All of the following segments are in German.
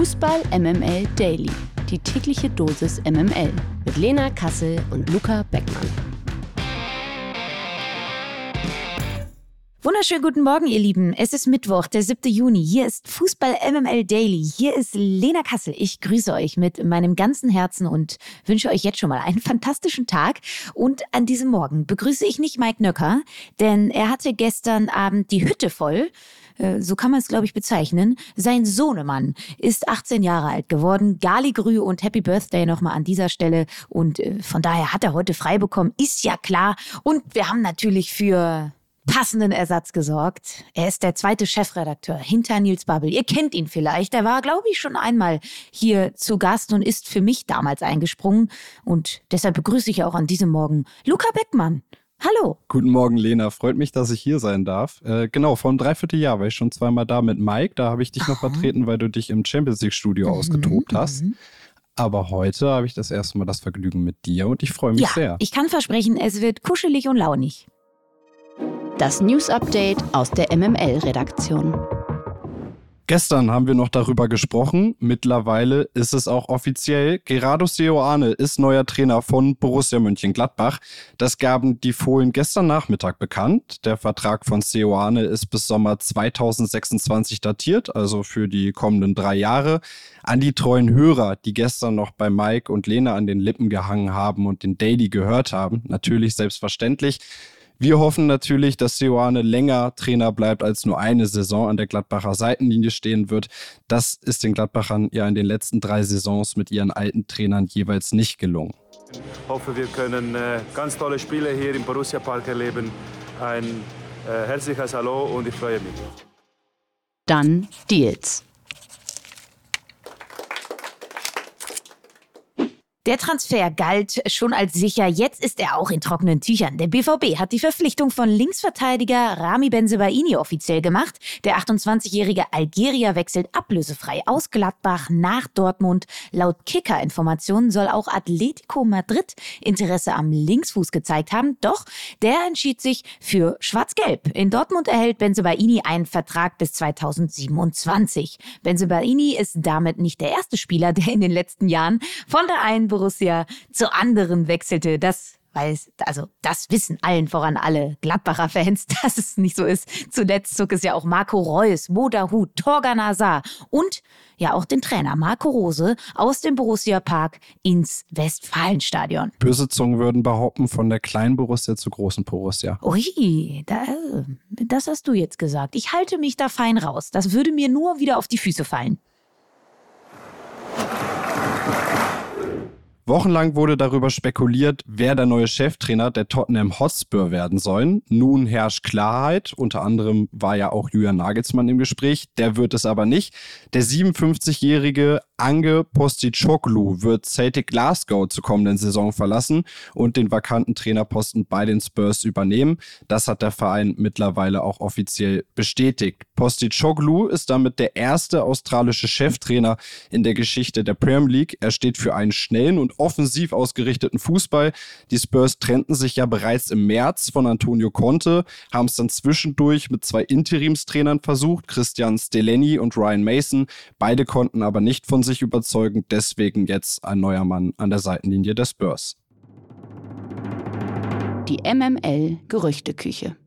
Fußball MML Daily. Die tägliche Dosis MML. Mit Lena Kassel und Luca Beckmann. Wunderschönen guten Morgen, ihr Lieben. Es ist Mittwoch, der 7. Juni. Hier ist Fußball MML Daily. Hier ist Lena Kassel. Ich grüße euch mit meinem ganzen Herzen und wünsche euch jetzt schon mal einen fantastischen Tag. Und an diesem Morgen begrüße ich nicht Mike Nöcker, denn er hatte gestern Abend die Hütte voll so kann man es, glaube ich, bezeichnen. Sein Sohnemann ist 18 Jahre alt geworden. Galigrü und Happy Birthday nochmal an dieser Stelle. Und äh, von daher hat er heute frei bekommen, ist ja klar. Und wir haben natürlich für passenden Ersatz gesorgt. Er ist der zweite Chefredakteur hinter Nils Babbel. Ihr kennt ihn vielleicht. Er war, glaube ich, schon einmal hier zu Gast und ist für mich damals eingesprungen. Und deshalb begrüße ich auch an diesem Morgen Luca Beckmann. Hallo. Guten Morgen, Lena. Freut mich, dass ich hier sein darf. Äh, genau, vor einem Dreivierteljahr war ich schon zweimal da mit Mike. Da habe ich dich noch vertreten, weil du dich im Champions League Studio mhm. ausgetobt hast. Mhm. Aber heute habe ich das erste Mal das Vergnügen mit dir und ich freue mich ja, sehr. Ich kann versprechen, es wird kuschelig und launig. Das News Update aus der MML-Redaktion. Gestern haben wir noch darüber gesprochen. Mittlerweile ist es auch offiziell. Gerardo Seoane ist neuer Trainer von Borussia Mönchengladbach. Das gaben die Fohlen gestern Nachmittag bekannt. Der Vertrag von Seoane ist bis Sommer 2026 datiert, also für die kommenden drei Jahre. An die treuen Hörer, die gestern noch bei Mike und Lena an den Lippen gehangen haben und den Daily gehört haben, natürlich selbstverständlich. Wir hoffen natürlich, dass Seoane länger Trainer bleibt als nur eine Saison an der Gladbacher Seitenlinie stehen wird. Das ist den Gladbachern ja in den letzten drei Saisons mit ihren alten Trainern jeweils nicht gelungen. Ich hoffe, wir können äh, ganz tolle Spiele hier im Borussia Park erleben. Ein äh, herzliches Hallo und ich freue mich. Dann Deals. Der Transfer galt schon als sicher. Jetzt ist er auch in trockenen Tüchern. Der BVB hat die Verpflichtung von Linksverteidiger Rami Benzebaini offiziell gemacht. Der 28-jährige Algerier wechselt ablösefrei aus Gladbach nach Dortmund. Laut Kicker-Informationen soll auch Atletico Madrid Interesse am Linksfuß gezeigt haben. Doch der entschied sich für Schwarz-Gelb. In Dortmund erhält Benzebaini einen Vertrag bis 2027. Benzebaini ist damit nicht der erste Spieler, der in den letzten Jahren von der einen Borussia zu anderen wechselte. Das weiß, also das wissen allen voran alle Gladbacher Fans, dass es nicht so ist. Zuletzt zog es ja auch Marco Reus, Moda Hut, Torgan Azar und ja auch den Trainer Marco Rose aus dem Borussia Park ins Westfalenstadion. Böse Zungen würden behaupten, von der kleinen Borussia zur großen Borussia. Ui, da, das hast du jetzt gesagt. Ich halte mich da fein raus. Das würde mir nur wieder auf die Füße fallen. Wochenlang wurde darüber spekuliert, wer der neue Cheftrainer der Tottenham Hotspur werden soll. Nun herrscht Klarheit. Unter anderem war ja auch Julian Nagelsmann im Gespräch. Der wird es aber nicht. Der 57-jährige Ange Postichoglu wird Celtic Glasgow zur kommenden Saison verlassen und den vakanten Trainerposten bei den Spurs übernehmen. Das hat der Verein mittlerweile auch offiziell bestätigt. Postichoglu ist damit der erste australische Cheftrainer in der Geschichte der Premier League. Er steht für einen schnellen und offensiv ausgerichteten Fußball. Die Spurs trennten sich ja bereits im März von Antonio Conte, haben es dann zwischendurch mit zwei Interimstrainern versucht, Christian Stelleni und Ryan Mason. Beide konnten aber nicht von sich überzeugen, deswegen jetzt ein neuer Mann an der Seitenlinie der Spurs. Die MML Gerüchteküche.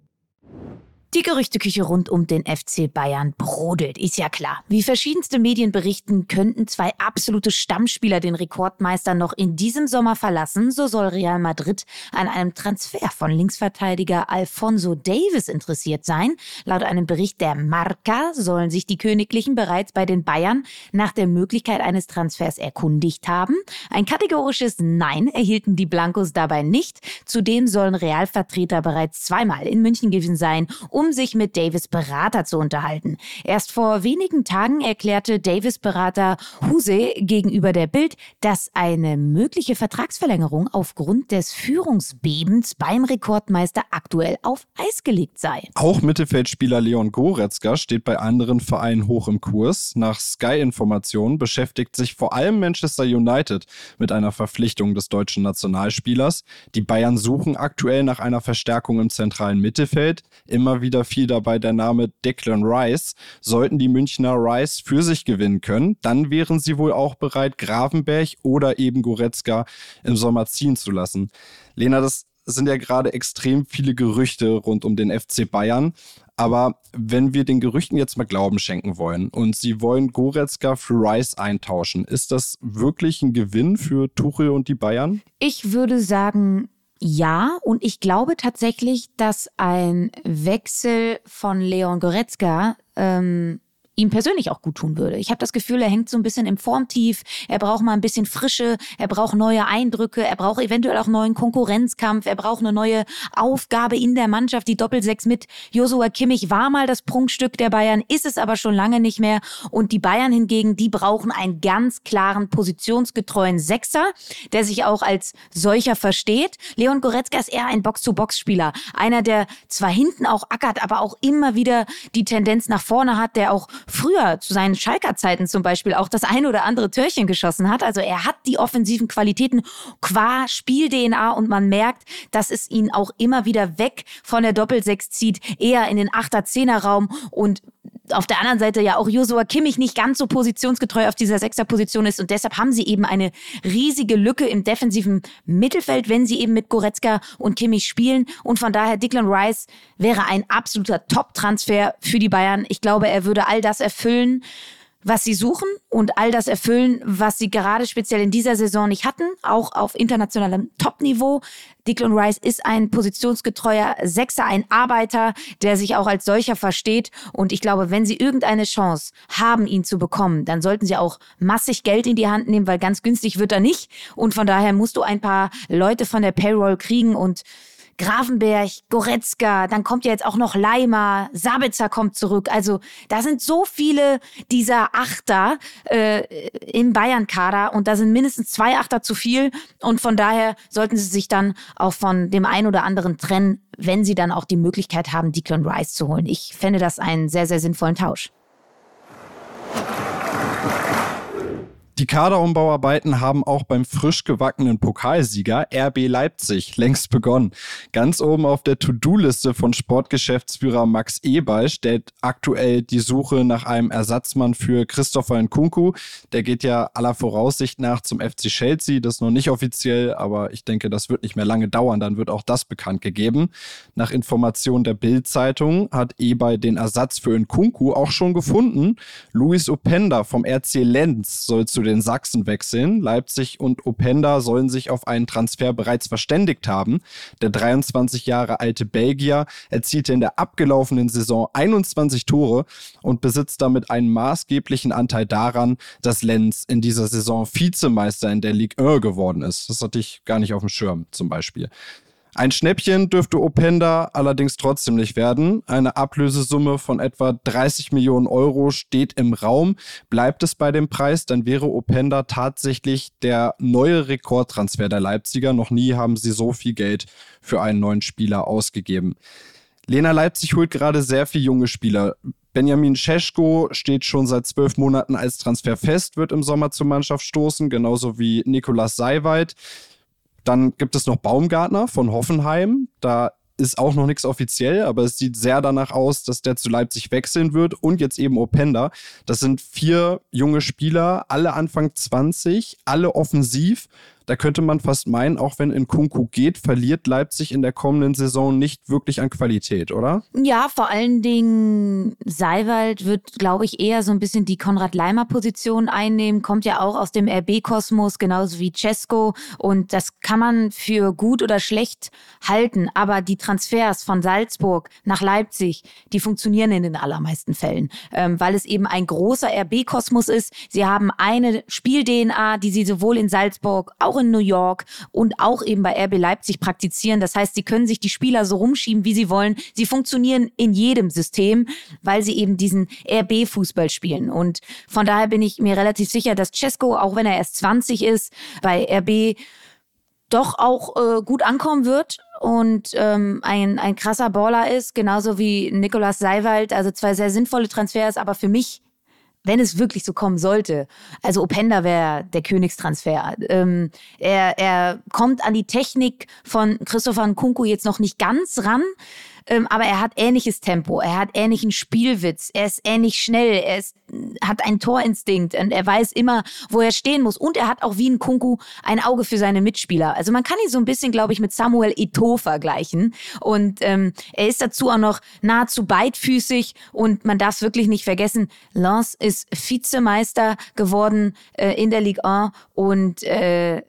Die Gerüchteküche rund um den FC Bayern brodelt, ist ja klar. Wie verschiedenste Medien berichten, könnten zwei absolute Stammspieler den Rekordmeister noch in diesem Sommer verlassen. So soll Real Madrid an einem Transfer von Linksverteidiger Alfonso Davis interessiert sein. Laut einem Bericht der Marca sollen sich die Königlichen bereits bei den Bayern nach der Möglichkeit eines Transfers erkundigt haben. Ein kategorisches Nein erhielten die Blancos dabei nicht. Zudem sollen Realvertreter bereits zweimal in München gewesen sein, um um sich mit Davis Berater zu unterhalten. Erst vor wenigen Tagen erklärte Davis Berater Huse gegenüber der Bild, dass eine mögliche Vertragsverlängerung aufgrund des Führungsbebens beim Rekordmeister aktuell auf Eis gelegt sei. Auch Mittelfeldspieler Leon Goretzka steht bei anderen Vereinen hoch im Kurs. Nach Sky-Informationen beschäftigt sich vor allem Manchester United mit einer Verpflichtung des deutschen Nationalspielers. Die Bayern suchen aktuell nach einer Verstärkung im zentralen Mittelfeld. Immer wieder wieder fiel dabei der Name Declan Rice. Sollten die Münchner Rice für sich gewinnen können, dann wären sie wohl auch bereit, Gravenberg oder eben Goretzka im Sommer ziehen zu lassen. Lena, das sind ja gerade extrem viele Gerüchte rund um den FC Bayern. Aber wenn wir den Gerüchten jetzt mal Glauben schenken wollen und sie wollen Goretzka für Rice eintauschen, ist das wirklich ein Gewinn für Tuchel und die Bayern? Ich würde sagen, ja, und ich glaube tatsächlich, dass ein Wechsel von Leon Goretzka ähm, ihm persönlich auch gut tun würde. Ich habe das Gefühl, er hängt so ein bisschen im Formtief. Er braucht mal ein bisschen Frische, er braucht neue Eindrücke, er braucht eventuell auch neuen Konkurrenzkampf, er braucht eine neue Aufgabe in der Mannschaft. Die Doppelsechs mit Josua Kimmich war mal das Prunkstück der Bayern, ist es aber schon lange nicht mehr. Und die Bayern hingegen, die brauchen einen ganz klaren, positionsgetreuen Sechser, der sich auch als solcher versteht. Leon Goretzka ist eher ein Box-to-Box-Spieler. Einer, der zwar hinten auch ackert, aber auch immer wieder die Tendenz nach vorne hat, der auch früher zu seinen Schalker Zeiten zum Beispiel auch das ein oder andere Türchen geschossen hat. Also er hat die offensiven Qualitäten qua Spiel-DNA und man merkt, dass es ihn auch immer wieder weg von der Doppelsechs zieht, eher in den Achter-Zehner-Raum und auf der anderen Seite ja auch Josua Kimmich nicht ganz so positionsgetreu auf dieser Sechser-Position ist. Und deshalb haben sie eben eine riesige Lücke im defensiven Mittelfeld, wenn sie eben mit Goretzka und Kimmich spielen. Und von daher Declan Rice wäre ein absoluter Top-Transfer für die Bayern. Ich glaube, er würde all das erfüllen, was sie suchen und all das erfüllen, was sie gerade speziell in dieser Saison nicht hatten, auch auf internationalem Top-Niveau. Declan Rice ist ein positionsgetreuer Sechser, ein Arbeiter, der sich auch als solcher versteht. Und ich glaube, wenn sie irgendeine Chance haben, ihn zu bekommen, dann sollten sie auch massig Geld in die Hand nehmen, weil ganz günstig wird er nicht. Und von daher musst du ein paar Leute von der Payroll kriegen und Grafenberg, Goretzka, dann kommt ja jetzt auch noch Leimer, Sabitzer kommt zurück. Also da sind so viele dieser Achter äh, im Bayern-Kader und da sind mindestens zwei Achter zu viel. Und von daher sollten sie sich dann auch von dem einen oder anderen trennen, wenn sie dann auch die Möglichkeit haben, Declan Rice zu holen. Ich fände das einen sehr, sehr sinnvollen Tausch. Die Kaderumbauarbeiten haben auch beim frisch gewackenen Pokalsieger RB Leipzig längst begonnen. Ganz oben auf der To-Do-Liste von Sportgeschäftsführer Max Eberl steht aktuell die Suche nach einem Ersatzmann für Christopher Nkunku. Der geht ja aller Voraussicht nach zum FC Chelsea. Das ist noch nicht offiziell, aber ich denke, das wird nicht mehr lange dauern. Dann wird auch das bekannt gegeben. Nach Informationen der Bild-Zeitung hat Eberl den Ersatz für Nkunku auch schon gefunden. Luis Openda vom RC Lenz soll zu den Sachsen wechseln. Leipzig und Openda sollen sich auf einen Transfer bereits verständigt haben. Der 23 Jahre alte Belgier erzielte in der abgelaufenen Saison 21 Tore und besitzt damit einen maßgeblichen Anteil daran, dass Lenz in dieser Saison Vizemeister in der Ligue 1 geworden ist. Das hatte ich gar nicht auf dem Schirm zum Beispiel. Ein Schnäppchen dürfte Openda allerdings trotzdem nicht werden. Eine Ablösesumme von etwa 30 Millionen Euro steht im Raum. Bleibt es bei dem Preis, dann wäre Openda tatsächlich der neue Rekordtransfer der Leipziger. Noch nie haben sie so viel Geld für einen neuen Spieler ausgegeben. Lena Leipzig holt gerade sehr viele junge Spieler. Benjamin Scheschko steht schon seit zwölf Monaten als Transfer fest, wird im Sommer zur Mannschaft stoßen, genauso wie Nikolas Seiwald. Dann gibt es noch Baumgartner von Hoffenheim. Da ist auch noch nichts offiziell, aber es sieht sehr danach aus, dass der zu Leipzig wechseln wird und jetzt eben Openda. Das sind vier junge Spieler, alle Anfang 20, alle offensiv da könnte man fast meinen, auch wenn in Kunku geht, verliert Leipzig in der kommenden Saison nicht wirklich an Qualität, oder? Ja, vor allen Dingen Seiwald wird, glaube ich, eher so ein bisschen die Konrad-Leimer-Position einnehmen, kommt ja auch aus dem RB-Kosmos, genauso wie Cesco. Und das kann man für gut oder schlecht halten. Aber die Transfers von Salzburg nach Leipzig, die funktionieren in den allermeisten Fällen, ähm, weil es eben ein großer RB-Kosmos ist. Sie haben eine Spiel-DNA, die sie sowohl in Salzburg auch auch in New York und auch eben bei RB Leipzig praktizieren. Das heißt, sie können sich die Spieler so rumschieben, wie sie wollen. Sie funktionieren in jedem System, weil sie eben diesen RB-Fußball spielen. Und von daher bin ich mir relativ sicher, dass Cesco, auch wenn er erst 20 ist, bei RB doch auch äh, gut ankommen wird und ähm, ein, ein krasser Baller ist, genauso wie Nicolas Seiwald. Also zwei sehr sinnvolle Transfers, aber für mich wenn es wirklich so kommen sollte, also Openda wäre der Königstransfer. Ähm, er, er kommt an die Technik von Christopher Nkunku jetzt noch nicht ganz ran. Ähm, aber er hat ähnliches Tempo, er hat ähnlichen Spielwitz, er ist ähnlich schnell, er ist, hat einen Torinstinkt und er weiß immer, wo er stehen muss. Und er hat auch wie ein Kunku ein Auge für seine Mitspieler. Also man kann ihn so ein bisschen, glaube ich, mit Samuel Eto'o vergleichen. Und ähm, er ist dazu auch noch nahezu beidfüßig und man darf es wirklich nicht vergessen, Lens ist Vizemeister geworden äh, in der Ligue 1 und äh,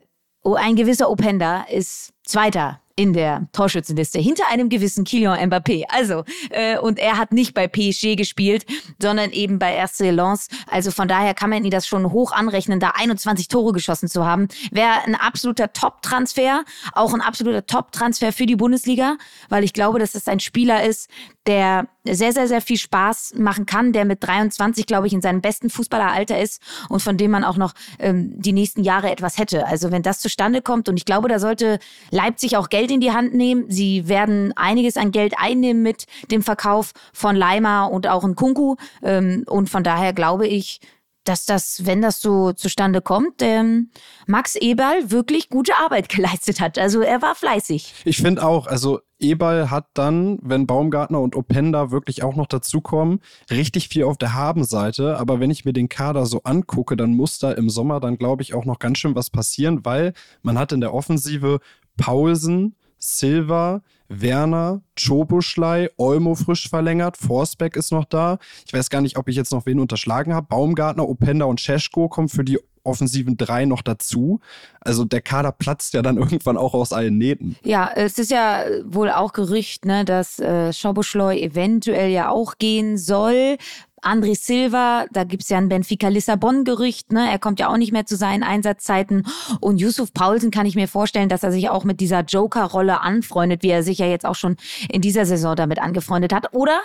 ein gewisser Openda ist Zweiter in der Torschützenliste hinter einem gewissen Kylian Mbappé. Also, äh, und er hat nicht bei PSG gespielt, sondern eben bei RC Lens. Also von daher kann man ihn das schon hoch anrechnen, da 21 Tore geschossen zu haben. Wäre ein absoluter Top-Transfer, auch ein absoluter Top-Transfer für die Bundesliga, weil ich glaube, dass es ein Spieler ist, der sehr, sehr, sehr viel Spaß machen kann, der mit 23, glaube ich, in seinem besten Fußballeralter ist und von dem man auch noch ähm, die nächsten Jahre etwas hätte. Also wenn das zustande kommt, und ich glaube, da sollte Leipzig auch Geld in die Hand nehmen. Sie werden einiges an Geld einnehmen mit dem Verkauf von Leimer und auch in Kunku. Ähm, und von daher glaube ich, dass das, wenn das so zustande kommt, ähm, Max Eberl wirklich gute Arbeit geleistet hat. Also er war fleißig. Ich finde auch, also Eberl hat dann, wenn Baumgartner und Openda wirklich auch noch dazukommen, richtig viel auf der Habenseite. Aber wenn ich mir den Kader so angucke, dann muss da im Sommer dann, glaube ich, auch noch ganz schön was passieren, weil man hat in der Offensive Paulsen, Silva, Werner, Choboschlei, Olmo frisch verlängert, Forsbeck ist noch da. Ich weiß gar nicht, ob ich jetzt noch wen unterschlagen habe. Baumgartner, Openda und Cesko kommen für die offensiven drei noch dazu. Also der Kader platzt ja dann irgendwann auch aus allen Nähten. Ja, es ist ja wohl auch Gerücht, ne, dass äh, Schoboschleu eventuell ja auch gehen soll. André Silva, da gibt's ja ein Benfica Lissabon-Gerücht, ne? Er kommt ja auch nicht mehr zu seinen Einsatzzeiten. Und Yusuf Paulsen kann ich mir vorstellen, dass er sich auch mit dieser Joker-Rolle anfreundet, wie er sich ja jetzt auch schon in dieser Saison damit angefreundet hat. Oder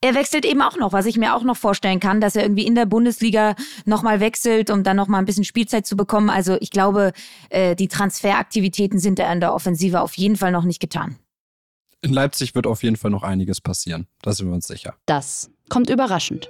er wechselt eben auch noch, was ich mir auch noch vorstellen kann, dass er irgendwie in der Bundesliga nochmal wechselt, um dann nochmal ein bisschen Spielzeit zu bekommen. Also ich glaube, äh, die Transferaktivitäten sind da in der Offensive auf jeden Fall noch nicht getan. In Leipzig wird auf jeden Fall noch einiges passieren. Da sind wir uns sicher. Das kommt überraschend.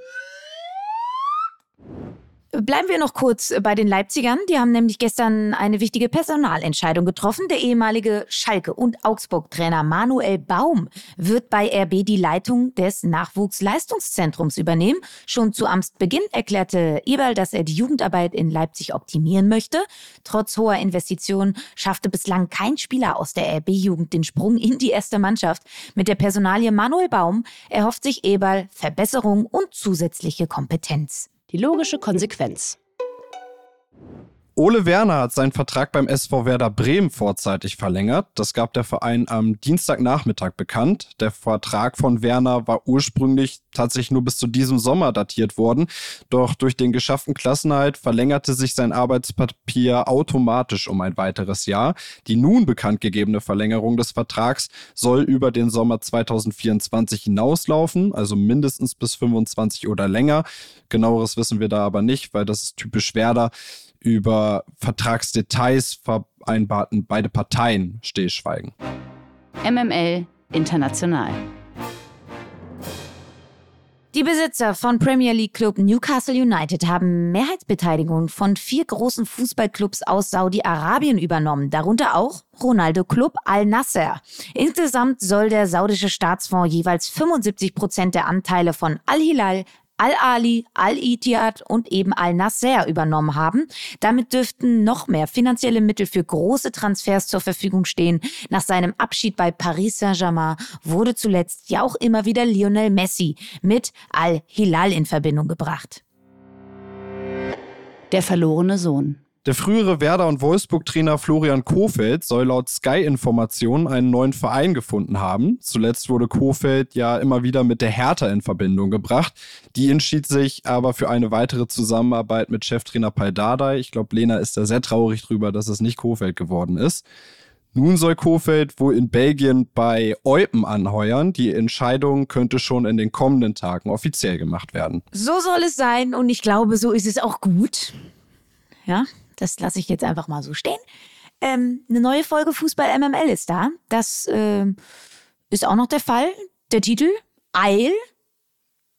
Bleiben wir noch kurz bei den Leipzigern. Die haben nämlich gestern eine wichtige Personalentscheidung getroffen. Der ehemalige Schalke- und Augsburg-Trainer Manuel Baum wird bei RB die Leitung des Nachwuchsleistungszentrums übernehmen. Schon zu Amtsbeginn erklärte Eberl, dass er die Jugendarbeit in Leipzig optimieren möchte. Trotz hoher Investitionen schaffte bislang kein Spieler aus der RB-Jugend den Sprung in die erste Mannschaft. Mit der Personalie Manuel Baum erhofft sich Eberl Verbesserung und zusätzliche Kompetenz die logische Konsequenz. Ole Werner hat seinen Vertrag beim SV Werder Bremen vorzeitig verlängert. Das gab der Verein am Dienstagnachmittag bekannt. Der Vertrag von Werner war ursprünglich tatsächlich nur bis zu diesem Sommer datiert worden. Doch durch den geschafften Klassenhalt verlängerte sich sein Arbeitspapier automatisch um ein weiteres Jahr. Die nun bekannt gegebene Verlängerung des Vertrags soll über den Sommer 2024 hinauslaufen, also mindestens bis 25 oder länger. Genaueres wissen wir da aber nicht, weil das ist typisch Werder über Vertragsdetails vereinbarten beide Parteien stillschweigen. MML International. Die Besitzer von Premier League Club Newcastle United haben Mehrheitsbeteiligung von vier großen Fußballclubs aus Saudi-Arabien übernommen, darunter auch Ronaldo Club Al Nasser. Insgesamt soll der saudische Staatsfonds jeweils 75 Prozent der Anteile von Al Hilal, Al-Ali, Al-Ittihad und eben Al-Nasser übernommen haben. Damit dürften noch mehr finanzielle Mittel für große Transfers zur Verfügung stehen. Nach seinem Abschied bei Paris Saint-Germain wurde zuletzt ja auch immer wieder Lionel Messi mit Al-Hilal in Verbindung gebracht. Der verlorene Sohn. Der frühere Werder- und Wolfsburg-Trainer Florian Kofeld soll laut Sky-Informationen einen neuen Verein gefunden haben. Zuletzt wurde Kofeld ja immer wieder mit der Hertha in Verbindung gebracht. Die entschied sich aber für eine weitere Zusammenarbeit mit Cheftrainer Paul Dardai. Ich glaube, Lena ist da sehr traurig drüber, dass es nicht Kofeld geworden ist. Nun soll Kofeld wohl in Belgien bei Eupen anheuern. Die Entscheidung könnte schon in den kommenden Tagen offiziell gemacht werden. So soll es sein und ich glaube, so ist es auch gut. Ja, das lasse ich jetzt einfach mal so stehen. Ähm, eine neue Folge Fußball MML ist da. Das äh, ist auch noch der Fall. Der Titel Eil.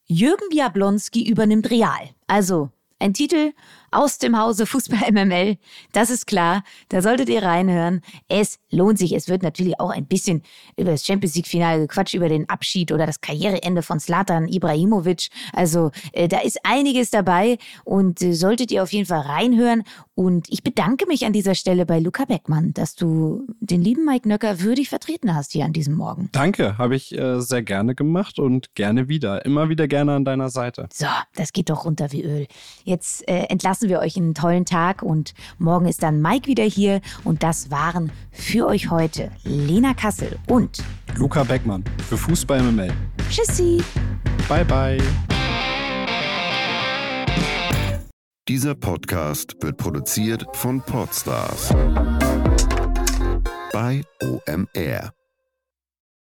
Jürgen Jablonski übernimmt Real. Also Ein Titel aus dem Hause Fußball MML, das ist klar. Da solltet ihr reinhören. Es lohnt sich. Es wird natürlich auch ein bisschen über das Champions League-Finale gequatscht, über den Abschied oder das Karriereende von Slatan Ibrahimovic. Also äh, da ist einiges dabei und äh, solltet ihr auf jeden Fall reinhören. Und ich bedanke mich an dieser Stelle bei Luca Beckmann, dass du den lieben Mike Nöcker würdig vertreten hast hier an diesem Morgen. Danke, habe ich äh, sehr gerne gemacht und gerne wieder. Immer wieder gerne an deiner Seite. So, das geht doch runter wie Öl. Jetzt äh, entlassen wir euch in einen tollen Tag und morgen ist dann Mike wieder hier und das waren für euch heute Lena Kassel und Luca Beckmann für Fußball MML. Tschüssi. Bye bye. Dieser Podcast wird produziert von Podstars bei OMR.